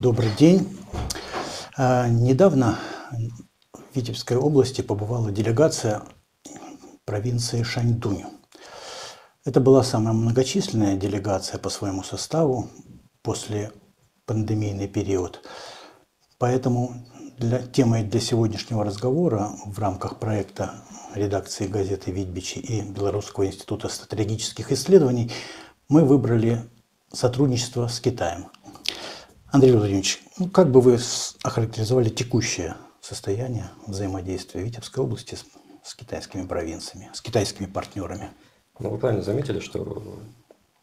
Добрый день. А, недавно в Витебской области побывала делегация провинции Шаньдунь. Это была самая многочисленная делегация по своему составу после пандемийный период. Поэтому для, темой для сегодняшнего разговора в рамках проекта редакции газеты «Витбичи» и Белорусского института стратегических исследований мы выбрали сотрудничество с Китаем. Андрей Владимирович, ну, как бы вы охарактеризовали текущее состояние взаимодействия Витебской области с, с китайскими провинциями, с китайскими партнерами? Ну, вы правильно заметили, что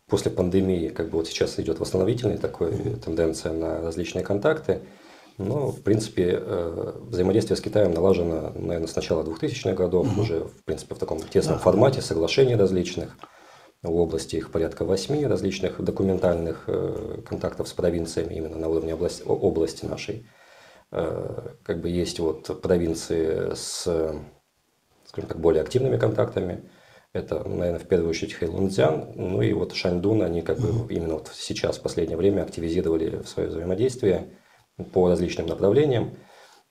после пандемии как бы вот сейчас идет восстановительная такая тенденция на различные контакты. Но, в принципе, э, взаимодействие с Китаем налажено, наверное, с начала 2000-х годов, угу. уже, в принципе, в таком тесном да. формате, соглашений различных. В области их порядка восьми различных документальных э, контактов с провинциями именно на уровне области, области нашей. Э, как бы есть вот провинции с, скажем так, более активными контактами. Это, наверное, в первую очередь Хэйлунцзян, ну и вот Шаньдун, они как бы именно вот сейчас, в последнее время, активизировали свое взаимодействие по различным направлениям.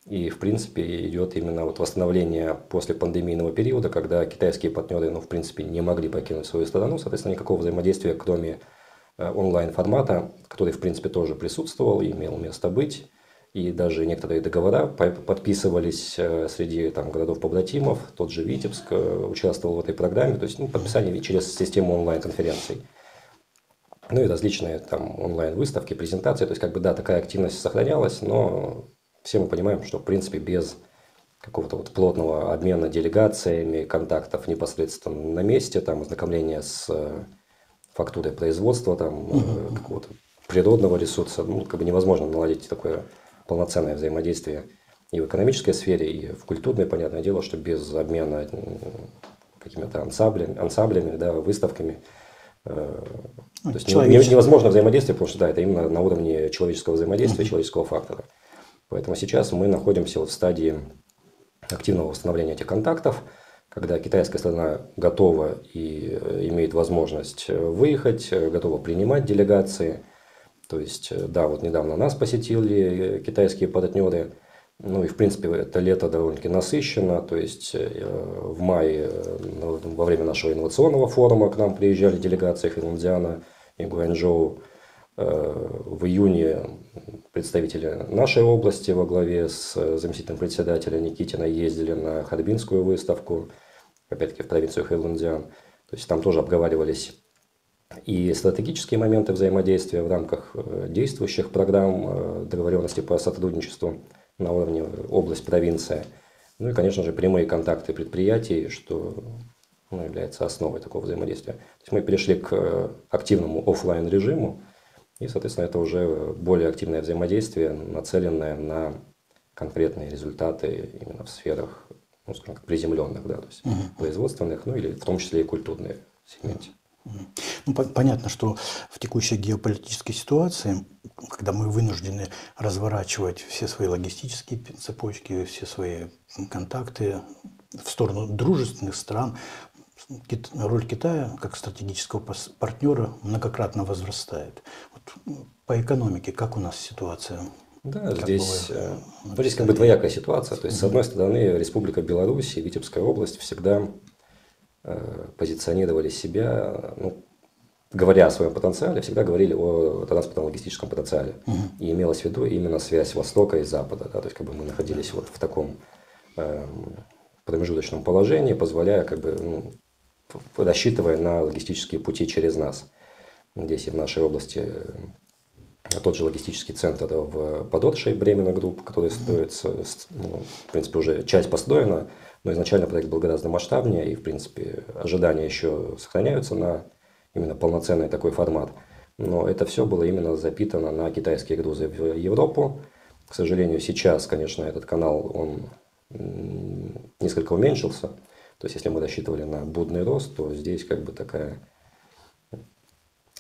И, в принципе, идет именно вот восстановление после пандемийного периода, когда китайские партнеры, ну, в принципе, не могли покинуть свою страну. Соответственно, никакого взаимодействия, кроме э, онлайн-формата, который, в принципе, тоже присутствовал и имел место быть. И даже некоторые договора подписывались э, среди там, городов-побратимов. Тот же Витебск э, участвовал в этой программе. То есть ну, подписание через систему онлайн-конференций. Ну и различные там онлайн-выставки, презентации. То есть, как бы, да, такая активность сохранялась, но все мы понимаем, что, в принципе, без какого-то вот плотного обмена делегациями, контактов непосредственно на месте, там, ознакомления с э, фактурой производства, там, угу. какого-то природного ресурса, ну, как бы невозможно наладить такое полноценное взаимодействие и в экономической сфере, и в культурной, понятное дело, что без обмена какими-то ансамблями, ансамблями да, выставками, э, ну, то есть невозможно взаимодействие, потому что да, это именно на уровне человеческого взаимодействия, mm человеческого фактора. Поэтому сейчас мы находимся вот в стадии активного восстановления этих контактов, когда китайская сторона готова и э, имеет возможность выехать, готова принимать делегации – то есть, э, да, вот недавно нас посетили э, китайские партнеры. Ну и, в принципе, это лето довольно-таки насыщенно. То есть, э, в мае во время нашего инновационного форума к нам приезжали делегации Финляндиана и Гуанчжоу. В июне представители нашей области во главе с заместителем председателя Никитина ездили на Харбинскую выставку, опять-таки в провинцию Хэйлунцзян. То есть там тоже обговаривались и стратегические моменты взаимодействия в рамках э, действующих программ э, договоренности по сотрудничеству на уровне область, провинция. Ну и, конечно же, прямые контакты предприятий, что ну, является основой такого взаимодействия. То есть мы перешли к э, активному офлайн режиму, и, соответственно, это уже более активное взаимодействие, нацеленное на конкретные результаты именно в сферах, ну, скажем так, приземленных, да, то есть угу. производственных, ну или в том числе и культурные сегменте. Ну, по- понятно, что в текущей геополитической ситуации, когда мы вынуждены разворачивать все свои логистические цепочки, все свои контакты в сторону дружественных стран, роль Китая как стратегического партнера многократно возрастает. Вот по экономике как у нас ситуация? Да, как здесь, э, ну, здесь как бы двоякая ситуация. То есть, с одной стороны, Республика Беларусь и Витебская область всегда Э, позиционировали себя, ну, говоря о своем потенциале, всегда говорили о транспортно-логистическом потенциале. Угу. И имелось в виду именно связь Востока и Запада. Да, то есть как бы мы находились вот в таком э, промежуточном положении, позволяя, как бы, ну, рассчитывая на логистические пути через нас. Здесь и в нашей области э, тот же логистический центр под Оршей Бремино Групп, который строится, ну, в принципе, уже часть построена, но изначально проект был гораздо масштабнее, и, в принципе, ожидания еще сохраняются на именно полноценный такой формат. Но это все было именно запитано на китайские грузы в Европу. К сожалению, сейчас, конечно, этот канал, он несколько уменьшился. То есть, если мы рассчитывали на будный рост, то здесь как бы такая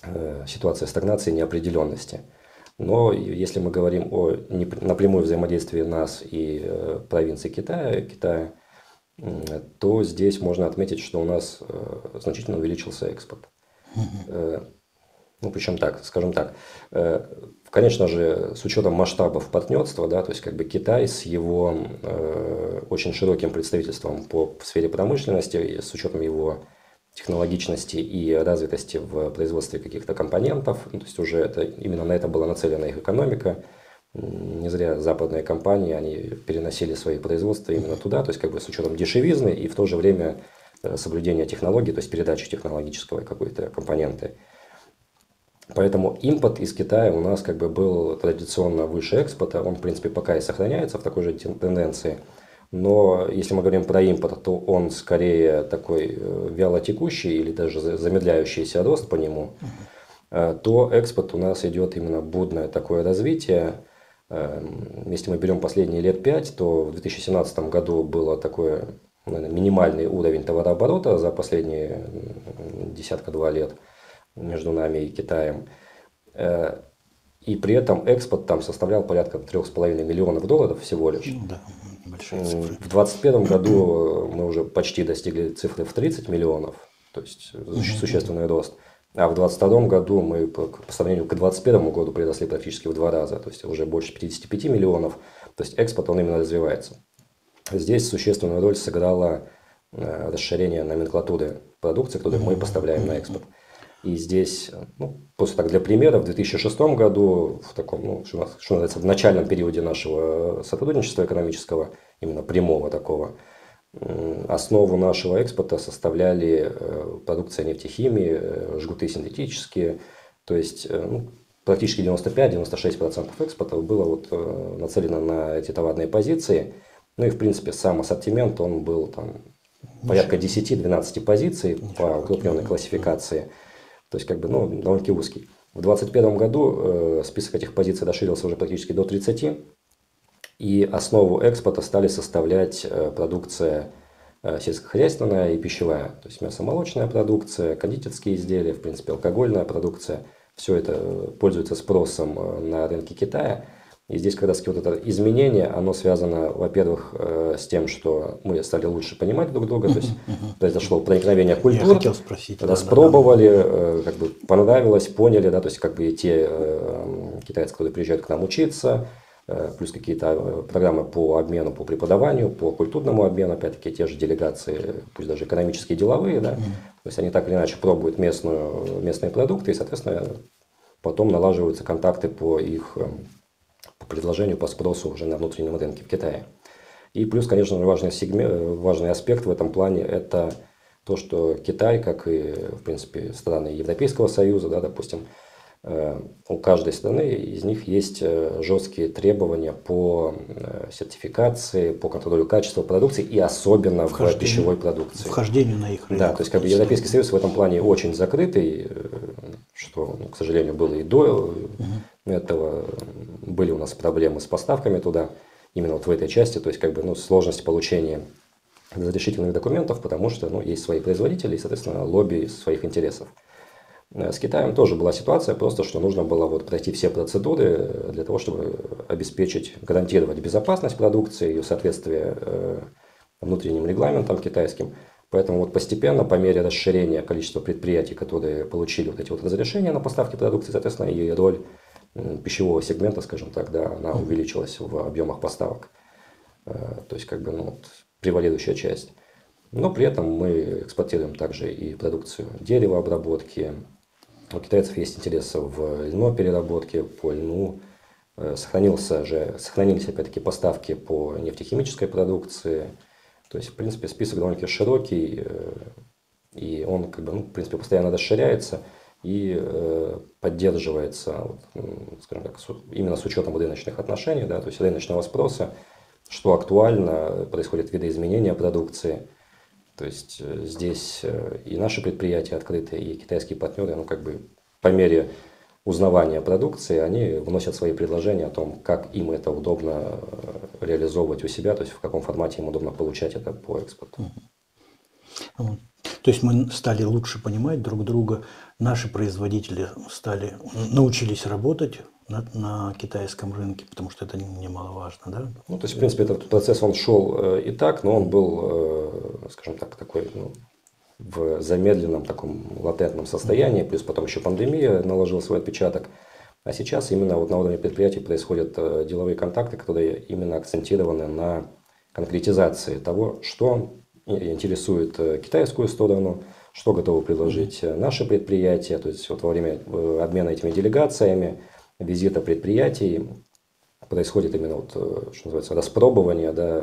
э, ситуация стагнации неопределенности. Но если мы говорим о напрямую взаимодействии нас и э, провинции Китая, Китая то здесь можно отметить, что у нас э, значительно увеличился экспорт. Ну, причем так, скажем так, э, конечно же, с учетом масштабов партнерства, да, то есть как бы Китай с его э, очень широким представительством по сфере промышленности, с учетом его технологичности и развитости в производстве каких-то компонентов, ну, то есть уже это, именно на это была нацелена их экономика, не зря западные компании, они переносили свои производства именно туда, то есть как бы с учетом дешевизны и в то же время э, соблюдения технологий, то есть передачи технологического какой-то компоненты. Поэтому импорт из Китая у нас как бы был традиционно выше экспорта, он в принципе пока и сохраняется в такой же тенденции. Но если мы говорим про импорт, то он скорее такой э, вялотекущий или даже замедляющийся рост по нему, э, то экспорт у нас идет именно будное такое развитие. Эм, если мы берем последние лет пять, то в 2017 году было такое наверное, минимальный уровень товарооборота за последние десятка-два лет – между нами и Китаем. Э, и при этом экспорт там составлял порядка 3,5 миллионов долларов всего лишь. Ну, да, большие цифры. В 2021 году мы уже почти достигли цифры в 30 миллионов, то есть существенный рост. А в 2022 году мы по, по сравнению к 2021 году приросли практически в два раза, то есть уже больше 55 миллионов. То есть экспорт, он именно развивается. Здесь существенную роль сыграло э, расширение номенклатуры продукции, которую мы поставляем на экспорт. И здесь, ну, просто так для примера, в 2006 году, в таком, ну, что, что называется, в начальном периоде нашего сотрудничества экономического, именно прямого такого, основу нашего экспорта составляли э, продукция нефтехимии, э, жгуты синтетические, то есть э, ну, практически 95-96% экспорта было вот нацелено на эти товарные позиции. Ну и, в принципе, сам ассортимент, он был там порядка 10-12 позиций по укрупненной классификации – то есть, как бы, ну, довольно-таки узкий. В 2021 году э, список этих позиций расширился уже практически до 30, и основу экспорта стали составлять э, продукция э, сельскохозяйственная и пищевая, то есть мясомолочная продукция, кондитерские изделия, в принципе, алкогольная продукция. Все это э, пользуется спросом э, на рынке Китая. И здесь как раз вот это изменение, оно связано, во-первых, э, с тем, что мы стали лучше понимать друг друга, то есть произошло проникновение культур, Я хотел спросить, распробовали, да, да. как бы понравилось, поняли, да, то есть как бы и те э, китайцы, которые приезжают к нам учиться, э, плюс какие-то программы по обмену, по преподаванию, по культурному обмену, опять-таки те же делегации, пусть даже экономические, деловые, да, то есть они так или иначе пробуют местную, местные продукты и, соответственно, потом налаживаются контакты по их по предложению, по спросу уже на внутреннем рынке в Китае. И плюс, конечно, важный, сегмент, важный аспект в этом плане – это то, что Китай, как и, в принципе, страны Европейского Союза, да, допустим, у каждой страны из них есть э, жесткие требования по э, сертификации, по контролю качества продукции и особенно в пищевой продукции. Вхождению на их рынок. Да, то есть как бы Европейский Союз в этом плане очень закрытый, что, ну, к сожалению, было и до угу. этого. Были у нас проблемы с поставками туда, именно вот в этой части, то есть как бы ну, сложность получения разрешительных документов, потому что ну, есть свои производители и, соответственно, лобби своих интересов. Э, с Китаем тоже была ситуация, просто что нужно было вот пройти все процедуры для того, чтобы обеспечить, гарантировать безопасность продукции, ее соответствие э, внутренним регламентам китайским. Поэтому вот постепенно, по мере расширения количества предприятий, которые получили вот эти вот разрешения на поставки продукции, соответственно, и роль пищевого сегмента, скажем так, да, она увеличилась в объемах поставок. Э, то есть, как бы, ну, превалирующая часть. Но при этом мы экспортируем также и продукцию деревообработки. У китайцев есть интерес в льнопереработке, по льну. Э, сохранился же, сохранились опять-таки поставки по нефтехимической продукции – то есть, в принципе, список довольно-таки широкий, э, и он, как бы, ну, в принципе, постоянно расширяется и э, поддерживается, скажем так, именно с учетом рыночных отношений, да, то есть рыночного спроса, что актуально, происходят видоизменения продукции. То есть э, здесь и наши предприятия открыты, и китайские партнеры, ну, как бы по мере узнавания продукции, они вносят свои предложения о том, как им это удобно э, реализовывать у себя, то есть в каком формате им удобно получать это по экспорту. То есть мы стали лучше понимать друг друга, наши производители стали, научились работать на, на китайском рынке, потому что это немаловажно, да? Ну, то есть, в принципе, этот процесс, он шел э, и так, но он был, э, скажем так, такой, ну, в замедленном таком латентном состоянии, плюс потом еще пандемия наложила свой отпечаток. А сейчас именно вот на уровне предприятий происходят э, деловые контакты, которые именно акцентированы на конкретизации того, что интересует э, китайскую сторону, что готовы предложить э, наши предприятия. То есть вот во время обмена этими делегациями, визита предприятий происходит именно вот, что называется, распробование, да,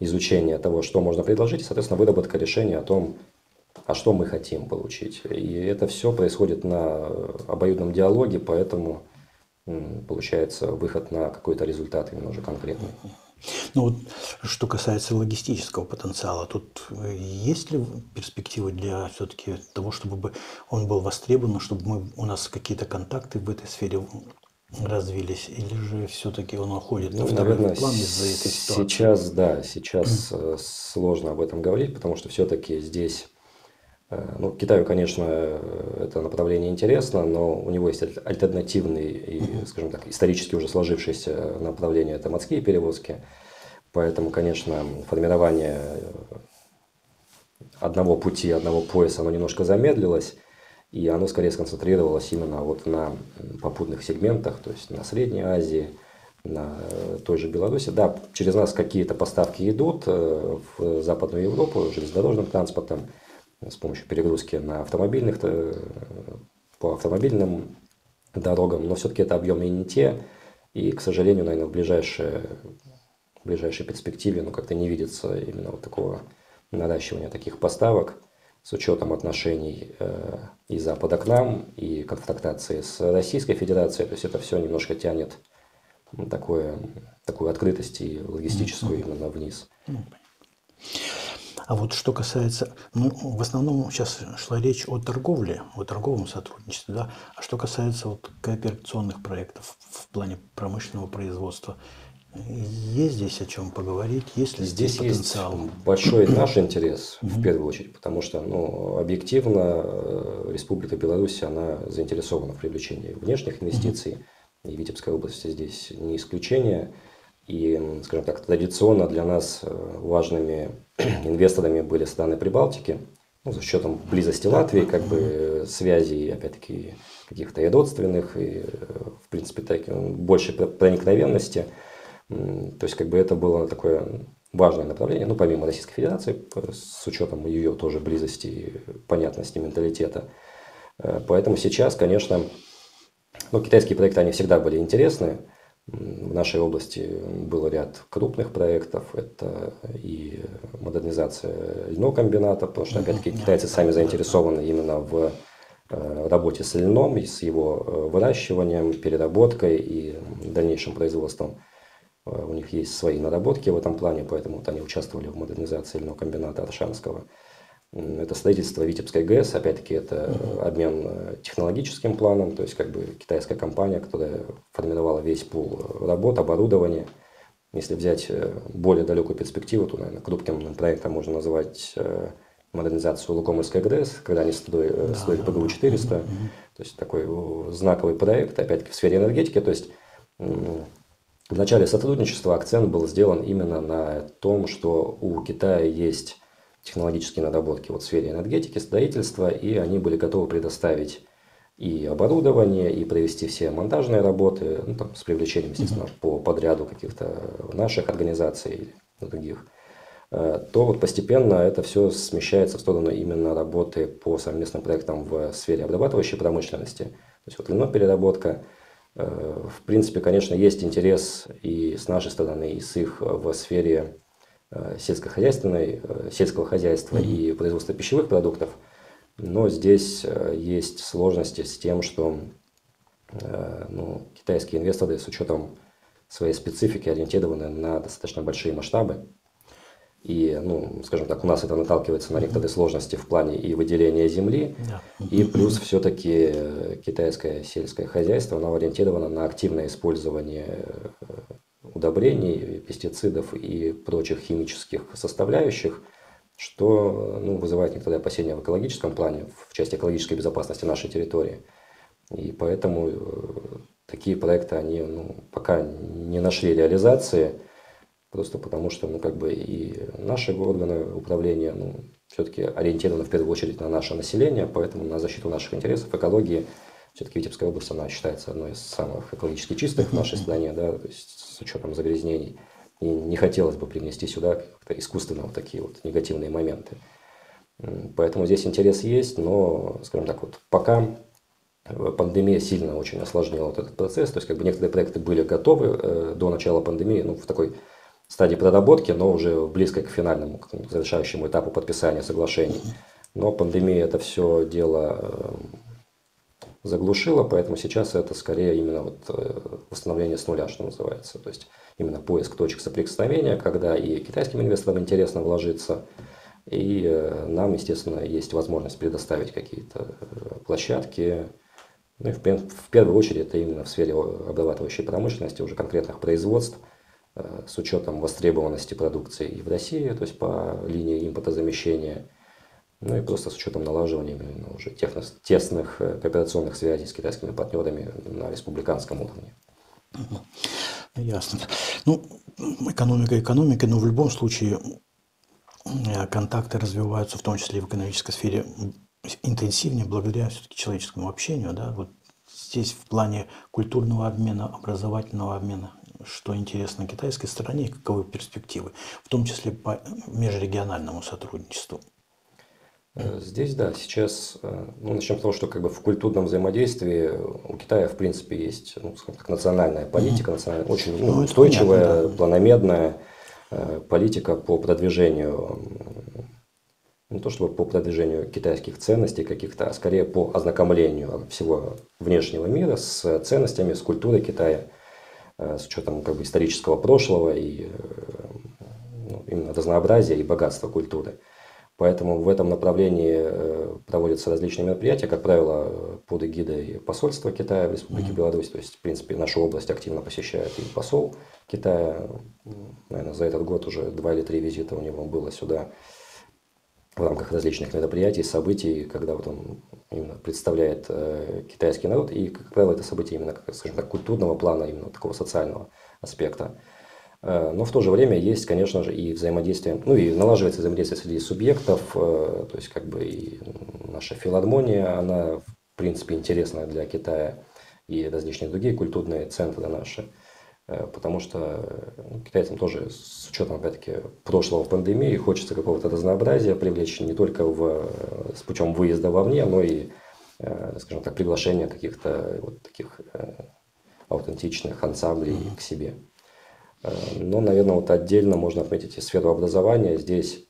изучение того, что можно предложить, и, соответственно, выработка решения о том, а что мы хотим получить. И это все происходит на обоюдном диалоге, поэтому получается выход на какой-то результат именно уже конкретный. Ну вот, что касается логистического потенциала, тут есть ли перспективы для все-таки того, чтобы он был востребован, чтобы мы, у нас какие-то контакты в этой сфере развились, или же все-таки он уходит ну, наверное, план из-за этой ситуации? Сейчас, да, сейчас mm. сложно об этом говорить, потому что все-таки здесь, э, ну, Китаю, конечно, э, это направление интересно, но у него есть альтернативный и, скажем так, исторически уже сложившееся направление, это морские перевозки, поэтому, конечно, формирование одного пути, одного пояса, оно немножко замедлилось, и оно скорее сконцентрировалось именно вот на попутных сегментах, то есть на Средней Азии, на э, той же Беларуси. Да, через нас какие-то поставки идут э, в Западную Европу железнодорожным транспортом с помощью перегрузки на автомобильных, э, по автомобильным дорогам, но все-таки это объемы не те, и, к сожалению, наверное, в ближайшей, в ближайшей перспективе ну, как-то не видится именно вот такого наращивания таких поставок с учетом отношений э, и Запада к нам, и конфронтации с Российской Федерацией. То есть это все немножко тянет ну, такое, такую открытость и логистическую mm-hmm. именно вниз. А вот что касается, ну, в основном сейчас шла речь о торговле, о торговом сотрудничестве, да, а что касается вот кооперационных проектов в плане промышленного производства, есть здесь о чем поговорить, есть ли здесь, здесь потенциал? Есть большой наш интерес в первую очередь, потому что ну, объективно э, Республика Беларусь она заинтересована в привлечении внешних инвестиций, и Витебская область здесь не исключение. И, скажем так, традиционно для нас э, важными инвесторами были страны Прибалтики, ну, за счетом близости Латвии, как бы связей, опять-таки, каких-то и родственных, и, э, в принципе, так, больше проникновенности – то есть, как бы это было такое важное направление, ну, помимо Российской Федерации, с учетом ее тоже близости и понятности менталитета. Э, поэтому сейчас, конечно, ну, китайские проекты, они всегда были интересны. В нашей области был ряд крупных проектов. Это и модернизация льного комбината, потому что, опять-таки, китайцы сами заинтересованы именно в э, работе с льном, и с его э, выращиванием, переработкой и дальнейшим производством. Э, у них есть свои наработки в этом плане, поэтому вот они участвовали в модернизации льного комбината Аршанского. Это строительство Витебской ГЭС, опять-таки это обмен э, технологическим планом, то есть как бы китайская компания, которая формировала весь пул работ, оборудования. Если взять э, более далекую перспективу, то, наверное, крупным проектом можно назвать модернизацию Лукомырской ГРЭС, когда они строили, да, строили ПГУ-400. Да, То есть такой знаковый проект, опять-таки в сфере энергетики. То есть в начале сотрудничества акцент был сделан именно на том, что у Китая есть технологические наработки вот в сфере энергетики, строительства, и они были готовы предоставить и оборудование, и провести все монтажные работы, ну, там, с привлечением, естественно, mm-hmm. по подряду каких-то наших организаций или других, э, то вот постепенно это все смещается в сторону именно работы по совместным проектам в сфере обрабатывающей промышленности. То есть вот вино переработка – Э, в принципе, конечно, есть интерес и с нашей стороны, и с их в сфере э, сельскохозяйственной, э, сельского хозяйства mm-hmm. и производства пищевых продуктов. Но здесь есть сложности с тем, что ну, китайские инвесторы с учетом своей специфики ориентированы на достаточно большие масштабы. И, ну, скажем так, у нас это наталкивается на некоторые сложности в плане и выделения земли, да. и плюс все-таки китайское сельское хозяйство, оно ориентировано на активное использование э, удобрений, пестицидов и прочих химических составляющих, что ну, вызывает некоторые опасения в экологическом плане, в части экологической безопасности нашей территории. И поэтому э, такие проекты, они ну, пока не нашли реализации – Просто потому что, ну, как бы и наши органы управления, ну, все-таки ориентирована в первую очередь на наше население, поэтому на защиту наших интересов, экологии. Все-таки Витебская область, она считается одной из самых экологически чистых в нашей стране, да, то есть с учетом загрязнений. И не хотелось бы принести сюда как-то искусственно вот такие вот негативные моменты. Поэтому здесь интерес есть, но, скажем так, вот пока пандемия сильно очень осложнила вот этот процесс. То есть, как бы некоторые проекты были готовы э, до начала пандемии, ну, в такой стадии проработки, но уже близко к финальному, к завершающему этапу подписания соглашений. Но пандемия это все дело э, заглушила, поэтому сейчас это скорее именно вот э, восстановление с нуля, что называется. То есть именно поиск точек соприкосновения, когда и китайским инвесторам интересно вложиться, и нам, естественно, есть возможность предоставить какие-то площадки, ну и в, в первую очередь это именно в сфере обрабатывающей промышленности, уже конкретных производств, э, с учетом востребованности продукции и в России, то есть по линии импортозамещения, ну и просто с учетом налаживания именно уже техно, тесных э, кооперационных связей с китайскими партнерами на республиканском уровне. Ясно. Ну, экономика экономика, но в любом случае э, контакты развиваются, в том числе и в экономической сфере, интенсивнее благодаря все-таки человеческому общению, да, вот здесь в плане культурного обмена, образовательного обмена, что интересно китайской стороне и каковы перспективы, в том числе по межрегиональному сотрудничеству. Э, здесь, да, сейчас, э, ну, начнем с того, что как бы в культурном взаимодействии у Китая, в принципе, есть, ну, скажем так, национальная политика, национальная, очень ну, ну, устойчивая, понятно, да. планомерная э, политика по продвижению не то чтобы по продвижению китайских ценностей каких-то, а скорее по ознакомлению всего внешнего мира с ценностями, с культурой Китая, с учетом как бы, исторического прошлого и э, ну, именно разнообразия и богатства культуры. Поэтому в этом направлении э, проводятся различные мероприятия, как правило, под эгидой посольства Китая в Республике Беларусь. То есть, в принципе, нашу область активно посещает и посол Китая. Наверное, за этот год уже два или три визита у него было сюда в рамках различных мероприятий, событий, когда вот он именно представляет э, китайский народ, и, как правило, это событие именно, скажем так, культурного плана, именно такого социального аспекта. Э, но в то же время есть, конечно же, и взаимодействие, ну и налаживается взаимодействие среди субъектов, э, то есть как бы и наша филармония, она в принципе интересна для Китая, и различные другие культурные центры наши. Э, потому что ну, китайцам тоже с учетом, опять-таки, прошлого пандемии хочется какого-то разнообразия привлечь не только в, э, с путем выезда вовне, но и, э, скажем так, приглашения каких-то вот таких аутентичных ансамблей mm-hmm. к себе. Но, наверное, вот отдельно можно отметить и сферу образования. Здесь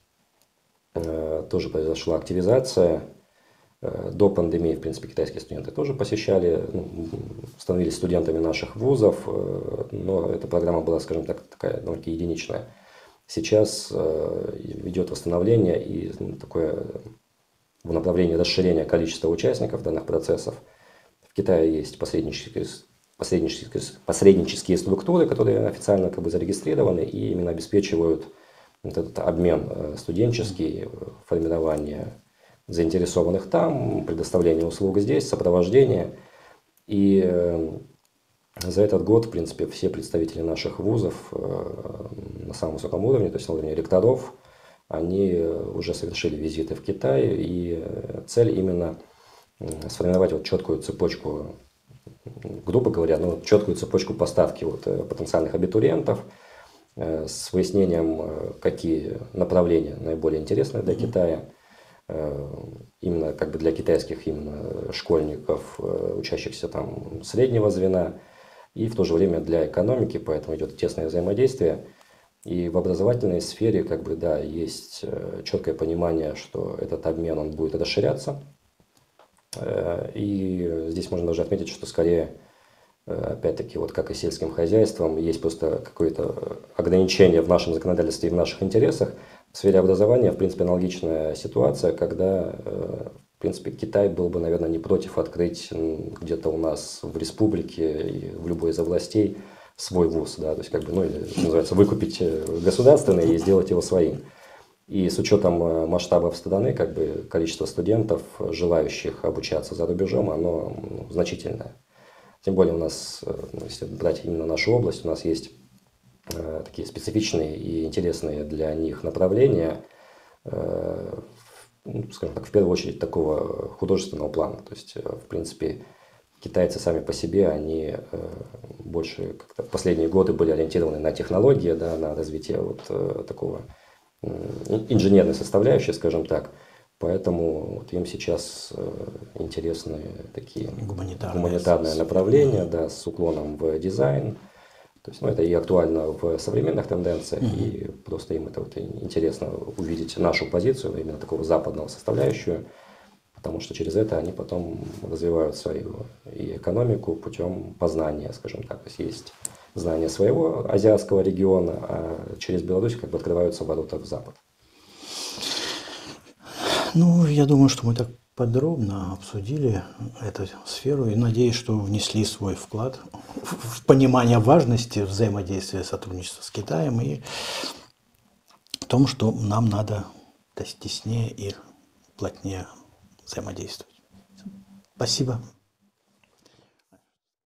тоже произошла активизация Э, до пандемии, в принципе, китайские студенты тоже посещали, ну, становились студентами наших вузов, э, но эта программа была, скажем так, такая довольно единичная. Сейчас э, идет восстановление и ну, такое в направлении расширения количества участников данных процессов. В Китае есть посреднические, посреднические, посреднические структуры, которые официально как бы зарегистрированы и именно обеспечивают вот этот обмен студенческий, формирование заинтересованных там, предоставление услуг здесь, сопровождение. И э, за этот год, в принципе, все представители наших вузов э, на самом высоком уровне, то есть на уровне ректоров, они уже совершили визиты в Китай, и цель именно сформировать вот четкую цепочку, грубо говоря, ну, четкую цепочку поставки вот э, потенциальных абитуриентов с выяснением, какие направления наиболее интересны для Китая – Э, именно как бы для китайских именно школьников, э, учащихся там среднего звена, и в то же время для экономики, поэтому идет тесное взаимодействие. И в образовательной сфере, как бы, да, есть э, четкое понимание, что этот обмен, он будет расширяться. И здесь можно даже отметить, что скорее, опять-таки, вот как и сельским хозяйством, есть просто какое-то ограничение в нашем законодательстве и в наших интересах, в сфере образования, в принципе, аналогичная ситуация, когда, э, в принципе, Китай был бы, наверное, не против открыть где-то у нас в республике в любой из областей свой вуз, да, то есть, как бы, ну, или, называется, выкупить э, государственный и сделать его своим. И с учетом э, масштабов страны, как бы, количество студентов, желающих обучаться за рубежом, оно значительное. Тем более у нас, ну, если брать именно нашу область, у нас есть такие специфичные и интересные для них направления. Э, ну, скажем так, в первую очередь такого художественного плана. То есть, э, в принципе, китайцы сами по себе, они э, больше как-то в последние годы были ориентированы на технологии, да, на развитие вот э, такого инженерной составляющей, скажем так. Поэтому вот им сейчас интересны такие гуманитарные, гуманитарные направления, да, с уклоном в дизайн, то есть, ну, это и актуально в современных тенденциях, mm-hmm. и просто им это вот интересно увидеть нашу позицию, именно такого западного составляющую, потому что через это они потом развивают свою и экономику путем познания, скажем так. То есть есть знание своего азиатского региона, а через Беларусь как бы открываются ворота в Запад. Ну, я думаю, что мы так подробно обсудили эту сферу и надеюсь, что внесли свой вклад в понимание важности взаимодействия сотрудничества с Китаем и в том, что нам надо теснее и плотнее взаимодействовать. Спасибо.